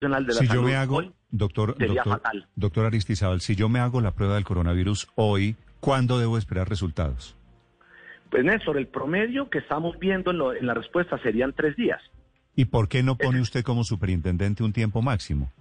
de la si yo me hago, hoy doctor, sería doctor, fatal. doctor Aristizábal, si yo me hago la prueba del coronavirus hoy, ¿cuándo debo esperar resultados? Pues Néstor, el promedio que estamos viendo en, lo- en la respuesta serían tres días. ¿Y por qué no pone usted como superintendente un tiempo máximo?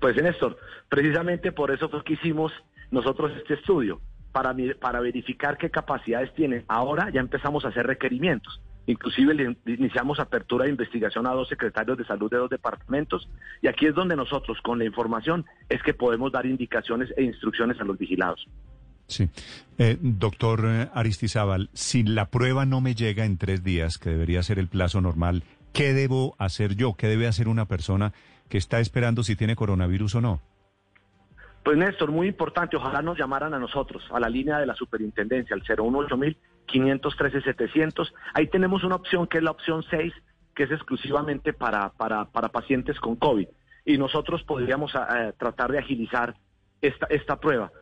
Pues Néstor, precisamente por eso fue que hicimos nosotros este estudio, para, para verificar qué capacidades tienen. Ahora ya empezamos a hacer requerimientos. Inclusive le iniciamos apertura de investigación a dos secretarios de salud de dos departamentos y aquí es donde nosotros con la información es que podemos dar indicaciones e instrucciones a los vigilados. Sí. Eh, doctor eh, Aristizábal, si la prueba no me llega en tres días, que debería ser el plazo normal, ¿qué debo hacer yo? ¿Qué debe hacer una persona que está esperando si tiene coronavirus o no? Pues Néstor, muy importante, ojalá nos llamaran a nosotros, a la línea de la superintendencia, al 018 513 700 Ahí tenemos una opción que es la opción 6, que es exclusivamente para, para, para pacientes con COVID. Y nosotros podríamos eh, tratar de agilizar esta, esta prueba.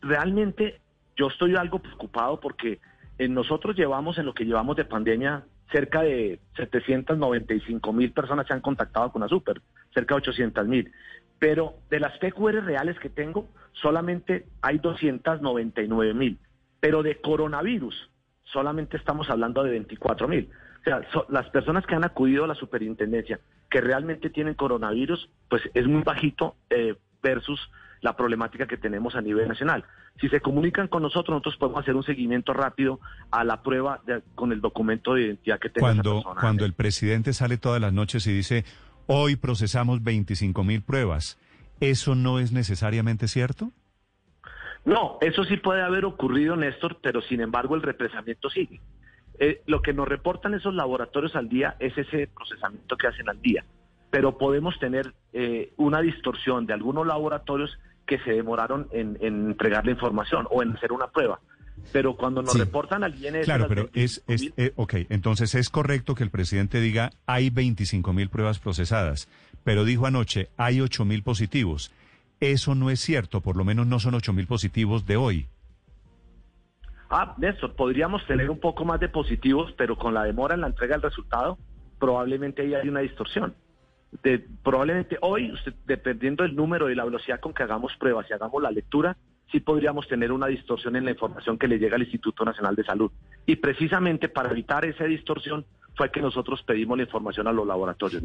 Realmente yo estoy algo preocupado porque eh, nosotros llevamos, en lo que llevamos de pandemia, cerca de 795 mil personas se han contactado con la super, cerca de 800 mil. Pero de las PQR reales que tengo, solamente hay 299 mil. Pero de coronavirus, solamente estamos hablando de 24 mil. O sea, so- las personas que han acudido a la superintendencia, que realmente tienen coronavirus, pues es muy bajito eh, versus la problemática que tenemos a nivel nacional. Si se comunican con nosotros, nosotros podemos hacer un seguimiento rápido a la prueba de- con el documento de identidad que tenga esa Cuando, persona. cuando el presidente sale todas las noches y dice, hoy procesamos 25 mil pruebas, ¿eso no es necesariamente cierto? No, eso sí puede haber ocurrido, Néstor, pero sin embargo el represamiento sigue. Eh, lo que nos reportan esos laboratorios al día es ese procesamiento que hacen al día, pero podemos tener eh, una distorsión de algunos laboratorios que se demoraron en, en entregar la información o en hacer una prueba. Pero cuando nos Sí. reportan al INS... Claro, pero es, es 25.000, eh, ok, entonces es correcto que el presidente diga hay 25 mil pruebas procesadas, pero dijo anoche hay 8 mil positivos. Eso no es cierto, por lo menos no son 8 mil positivos de hoy. Ah, Néstor, podríamos tener un poco más de positivos, pero con la demora en la entrega del resultado, probablemente ahí hay una distorsión. Probablemente hoy, usted, dependiendo del número y la velocidad con que hagamos pruebas y hagamos la lectura, sí podríamos tener una distorsión en la información que le llega al Instituto Nacional de Salud. Y precisamente para evitar esa distorsión fue que nosotros pedimos la información a los laboratorios.